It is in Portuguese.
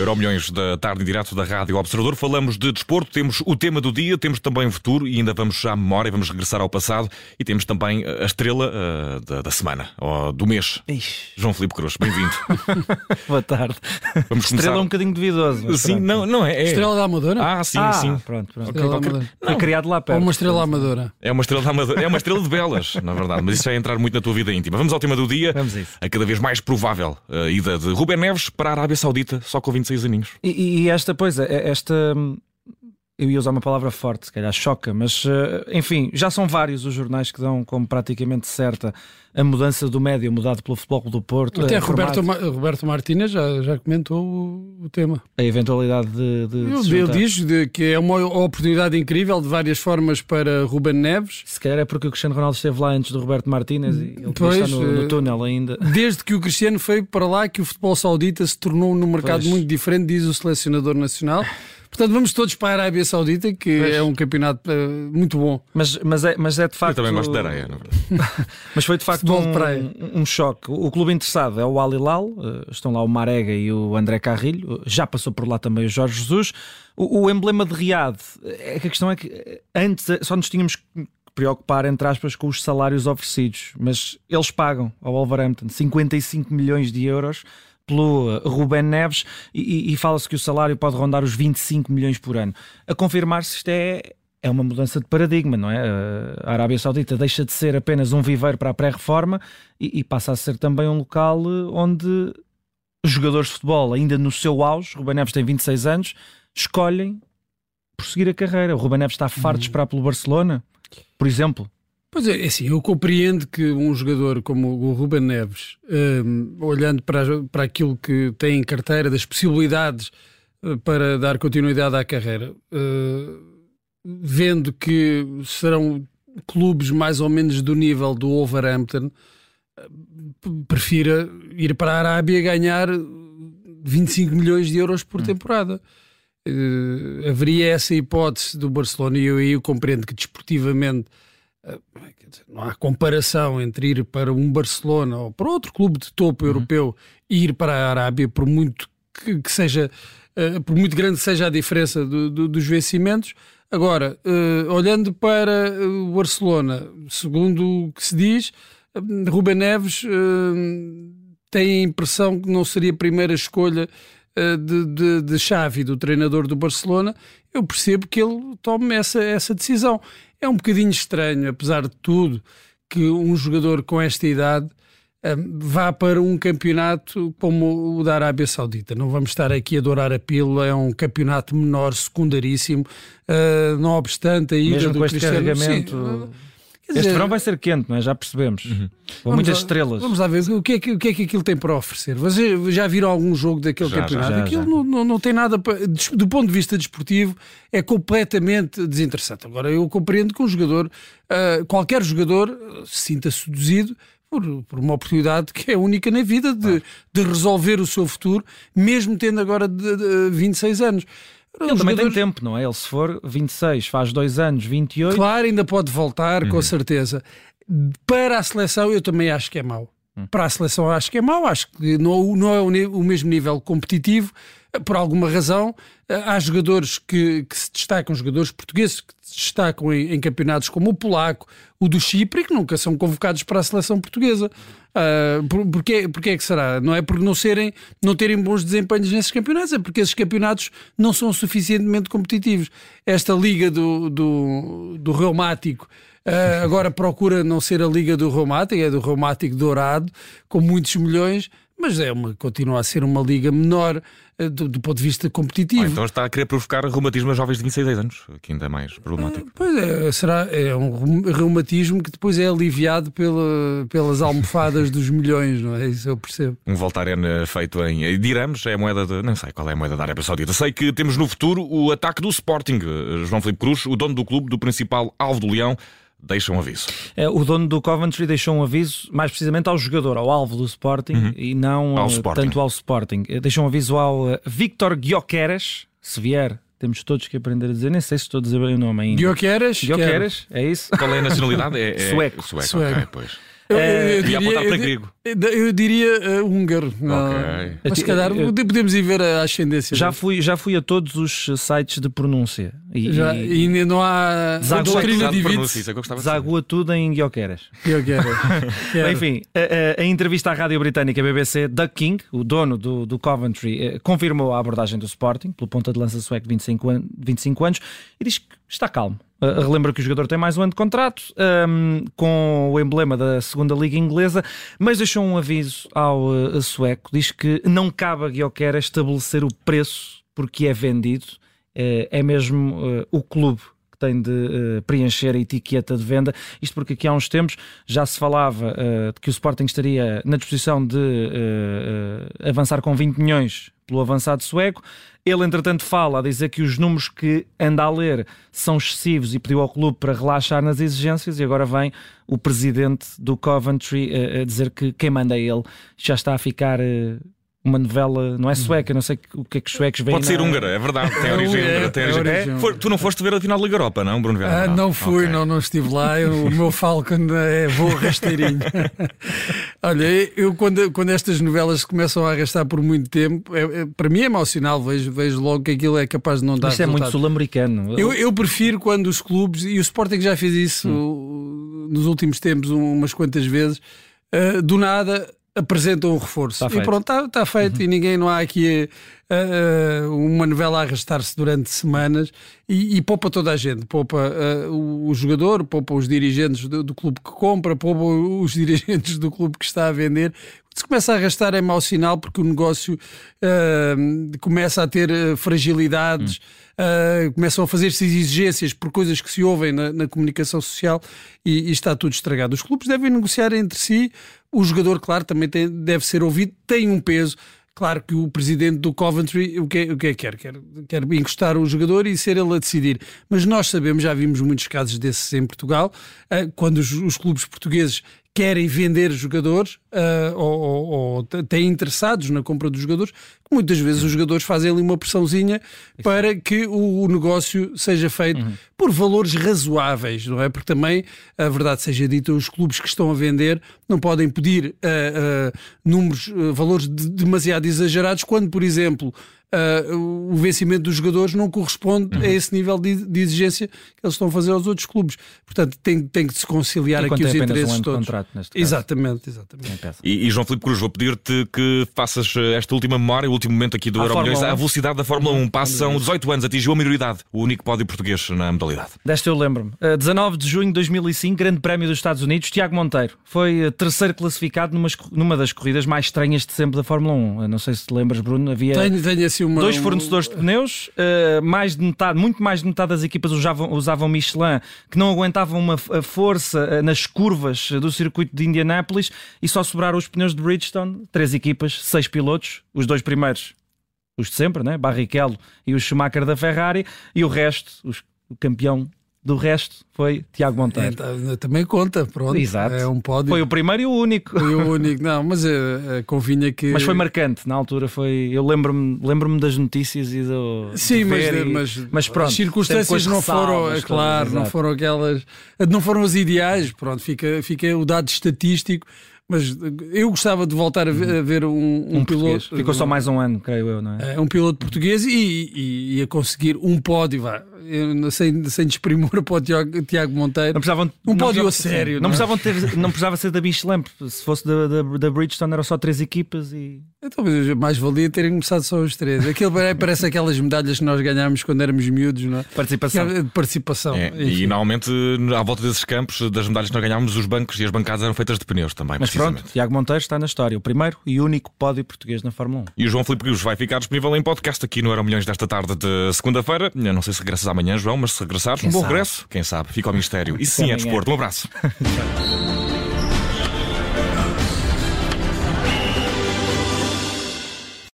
Euro Milhões da tarde direto da Rádio Observador. Falamos de desporto, temos o tema do dia, temos também o futuro e ainda vamos à memória, vamos regressar ao passado e temos também a estrela uh, da, da, semana, ou do mês. Ixi. João Filipe Cruz, bem-vindo. Boa tarde. Vamos estrela começar... um bocadinho duvidoso. Sim, pronto. não, não é, é, Estrela da Amadora? Ah, sim, ah, sim. Pronto, pronto. Okay, qualquer... Foi criado lá perto. Ou uma estrela amadora. É uma estrela amadora. É uma estrela de belas, na verdade, mas isso vai entrar muito na tua vida íntima. Vamos ao tema do dia. Vamos a isso. A cada vez mais provável a ida de Ruben Neves para a Arábia Saudita, só com 26 aninhos. E, e esta, pois, é, esta. Eu ia usar uma palavra forte, se calhar choca, mas eh, enfim, já são vários os jornais que dão como praticamente certa a mudança do médio mudado pelo Futebol do Porto. Até Roberto, Ma Roberto Martínez já, já comentou o, tema. A eventualidade de. de ele diz de que é uma oportunidade incrível de várias formas para Ruben Neves. Se calhar é porque o Cristiano Ronaldo esteve lá antes do Roberto Martínez e ele pois, está no, no, eh, túnel ainda. Desde que o Cristiano foi para lá, que o futebol saudita se tornou num mercado pois. muito diferente, diz o selecionador nacional. Portanto, vamos todos para a Arábia Saudita, que pois. é um campeonato uh, muito bom. Mas, mas, é, mas é de facto. Eu também gosto de areia, não é? Mas foi de facto um, um, choque. O clube interessado é o Al Hilal, uh, estão lá o Marega e o André Carrilho, já passou por lá também o Jorge Jesus. O, o emblema de Riad, é que a questão é que antes só nos tínhamos preocupar, entre aspas, com os salários oferecidos, mas eles pagam ao Wolverhampton 55 milhões de euros pelo uh, Ruben Neves e, e fala-se que o salário pode rondar os 25 milhões por ano. A confirmar-se isto é, é uma mudança de paradigma, não é? Uh, a Arábia Saudita deixa de ser apenas um viveiro para a pré-reforma e, e, passa a ser também um local uh, onde jogadores de futebol, ainda no seu auge, Ruben Neves tem 26 anos, escolhem prosseguir a carreira. O Ruben Neves está farto de uhum. esperar pelo Barcelona, por exemplo. Pois é, é, assim, eu compreendo que um jogador como o Ruben Neves, um, olhando para, para aquilo que tem em carteira, das possibilidades uh, para dar continuidade à carreira, uh, vendo que serão clubes mais ou menos do nível do Wolverhampton, uh, prefira ir para a Arábia ganhar 25 milhões de euros por hum. temporada. Uh, haveria essa hipótese do Barcelona e eu eu compreendo que desportivamente não há comparação entre ir para um Barcelona ou para outro clube de topo uhum. europeu e ir para a Arábia, por muito que, que seja, uh, por muito grande seja a diferença do, do, dos vencimentos. Agora, uh, olhando para o Barcelona, segundo o que se diz, uh, Ruben Neves tem a impressão que não seria a primeira escolha de, de, de Xavi, do treinador do Barcelona. Eu percebo que ele tome essa, essa decisão. É um bocadinho estranho, apesar de tudo, que um jogador com esta idade um, vá para um campeonato como o da Arábia Saudita. Não vamos estar aqui a dourar a pílula, é um campeonato menor, secundaríssimo, uh, não obstante a ida Mesmo do com este Cristiano... carregamento... Sim, este dizer, verão vai ser quente, não é? Já percebemos. Uhum. Com muitas lá, estrelas. Vamos lá ver o que, é que, o que é que aquilo tem para oferecer. Vocês já viram algum jogo daquele já, campeonato? Já, aquilo já. Não, não, não, tem nada para. Do ponto de vista desportivo, é completamente desinteressante. Agora, eu compreendo que um jogador, uh, qualquer jogador, se sinta seduzido por, por, uma oportunidade que é única na vida de, ah. de resolver o seu futuro, mesmo tendo agora de, de 26 anos. Ele também jogadores... tem tempo, não é? Ele se for 26, faz dois anos, 28. Claro, ainda pode voltar, uhum. com certeza. Para a seleção, eu também acho que é mau. Para a seleção, acho que é mau. Acho que não, não é o, mesmo nível competitivo. Por alguma razão, há jogadores que, que se destacam, jogadores portugueses que se destacam em, em, campeonatos como o polaco, o do Chipre, que nunca são convocados para a seleção portuguesa. Uh, por, porquê, porquê é que será? Não é por não, serem, não terem bons desempenhos nesses campeonatos, é porque esses campeonatos não são suficientemente competitivos. Esta liga do, do, do reumático uh, agora procura não ser a liga do reumático, é do reumático dourado, com muitos milhões, mas é uma, continua a ser uma liga menor uh, do, do, ponto de vista competitivo. Ah, então está a querer provocar reumatismo a jovens de 26 anos, que ainda é mais problemático. Uh, pois é, será, é um reumatismo que depois é aliviado pela, pelas almofadas dos milhões, não é? Isso eu percebo. Um Voltaren feito em dirhams, é a moeda de. Não sei qual é a moeda da Arábia Saudita. Sei que temos no futuro o ataque do Sporting. João Felipe Cruz, o dono do clube, do principal alvo do Leão deixa um aviso. É, o dono do Coventry deixou um aviso, mais precisamente ao jogador, ao alvo do Sporting uhum. e não ao uh, tanto ao Sporting. Eh, deixou um aviso ao uh, Victor Guioqueras, se vier. Temos todos que aprender a dizer, nem sei se estou a dizer bem o nome ainda. Guioqueras? Guioqueras, é isso? Qual é a nacionalidade? É, é sueco. Sueco, sueco. Okay, pois. Eu, eu, eu diria, para eu, grego. Eu diria uh, húngaro. Okay. Mas se calhar podemos ir ver a ascendência. Já fui, já fui a todos os sites de pronúncia. E, já, e ainda não há doutrina divide Zagua tudo em Guioqueras. Enfim, a, a, a, entrevista à rádio britânica BBC, Doug King, o dono do, do Coventry, eh, confirmou a abordagem do Sporting, pelo ponta de lança sueco de 25, an 25 anos, e diz que está calmo. Uh, relembra que o jogador tem mais um ano de contrato um, com o emblema da segunda Liga Inglesa, mas deixou um aviso ao uh, sueco: diz que não cabe a Guioquera estabelecer o preço porque é vendido, uh, é mesmo o clube que tem de preencher a etiqueta de venda. Isto porque aqui há uns tempos já se falava de que o Sporting estaria na disposição de avançar com 20 milhões pelo avançado sueco. Ele, entretanto, fala a dizer que os números que anda a ler são excessivos e pediu ao clube para relaxar nas exigências. E agora vem o presidente do Coventry a, eh, a dizer que quem manda é ele já está a ficar. Uma novela, não é sueca, não sei o que é que os suecos veem. Pode ser húngara, é verdade, tem origem é, húngara. Tem origem. É, for, tu não foste ver a final da Liga Europa, não, Bruno Vieira? Ah, não fui, okay. não, não estive lá. Eu, o meu Falcon é voo rasteirinho. Olha, eu quando, quando estas novelas começam a arrastar por muito tempo, é, é, para mim é emocional, vejo, vejo logo que aquilo é capaz de não dar Isso é muito sul-americano. Eu, eu prefiro quando os clubes, e o Sporting já fez isso hum. nos últimos tempos umas quantas vezes, uh, do nada apresentam um reforço. Tá e pronto, está tá feito uhum. e ninguém, não há aqui uh, uma novela a arrastar-se durante semanas e, e, poupa toda a gente. Poupa uh, o, o, jogador, poupa os dirigentes do, do, clube que compra, poupa os dirigentes do clube que está a vender. Se começa a arrastar é mau sinal porque o negócio uh, começa a ter fragilidades. Uh, começam a fazer-se exigências por coisas que se ouvem na, na comunicação social e, e, está tudo estragado. Os clubes devem negociar entre si, o jogador, claro, também tem, deve ser ouvido, tem um peso. Claro que o presidente do Coventry o que, é, o que é que quer? quer? Quer encostar o jogador e ser ele a decidir. Mas nós sabemos, já vimos muitos casos desses em Portugal, uh, quando os, os clubes portugueses querem vender jogadores uh, ou, ou, ou, têm interessados na compra dos jogadores, muitas vezes os jogadores fazem ali uma pressãozinha para que o, o negócio seja feito uhum. por valores razoáveis, não é? Porque também, a verdade seja dita, os clubes que estão a vender não podem pedir uh, uh, números, valores de, demasiado exagerados, quando, por exemplo, uh, o vencimento dos jogadores não corresponde uhum. a esse nível de, de, exigência que eles estão a fazer aos outros clubes. Portanto, tem, tem que se conciliar aqui os interesses um todos. Contrato, exatamente, exatamente. E, e, João Filipe Cruz, vou pedir-te que faças esta última memória, o último momento aqui do Euro Milhões, a velocidade da Fórmula 1. Passam 18 anos, atingiu a maioridade, o único pódio português na modalidade. Desta eu lembro-me. Uh, 19 de junho de 2005, Grande Prémio dos Estados Unidos, Tiago Monteiro foi uh, terceiro classificado numa, numa das corridas mais estranhas de sempre da Fórmula 1. Uh, não sei se te lembras, Bruno, havia tenho, tenho uma, dois fornecedores de pneus, uh, mais de metade, muito mais de metade das equipas usavam, usavam Michelin, que não aguentavam uma força uh, nas curvas do circuito de Indianápolis e só sobraram os pneus de Bridgestone, três equipas, seis pilotos, os dois primeiros os de sempre, né? Barrichello e o Schumacher da Ferrari, e o resto, os, o campeão do resto foi Tiago Monteiro. É, também conta, pronto. Exato. É um pódio. Foi o primeiro e o único. Foi o único, não, mas uh, convinha que. Mas foi marcante, na altura foi. Eu lembro-me lembro das notícias e do. Sim, mas, e... mas, mas pronto. As circunstâncias não foram, é claro, não foram aquelas. Não foram as ideais, pronto, fica, fica o dado estatístico. Mas eu gostava de voltar a ver, a ver um, um, um, piloto. Ficou só mais um ano, creio eu, não é? é um piloto português e, e, e a conseguir um pódio, vá, sem, sem desprimor para o Tiago, Tiago Monteiro. Não precisavam, um pódio a sério. Não, não, é? precisavam ter, não precisava ser da Michelin, se fosse da, da, da Bridgestone eram só três equipas e. Então, mais valia terem começado só os três. Aquilo parece aquelas medalhas que nós ganhámos quando éramos miúdos, não é? Participação. É, participação. É, e normalmente, à volta desses campos, das medalhas que nós ganhámos, os bancos e as bancadas eram feitas de pneus também. Mas pronto, Tiago Monteiro está na história, o primeiro e único pódio português na Fórmula 1. E o João Filipe Rios vai ficar disponível em podcast aqui no Euro Milhões desta tarde de segunda-feira. Não sei se regressas amanhã, João, mas se regressares, um bom regresso, quem sabe, fica ao mistério. E sim, é desporto. Um abraço.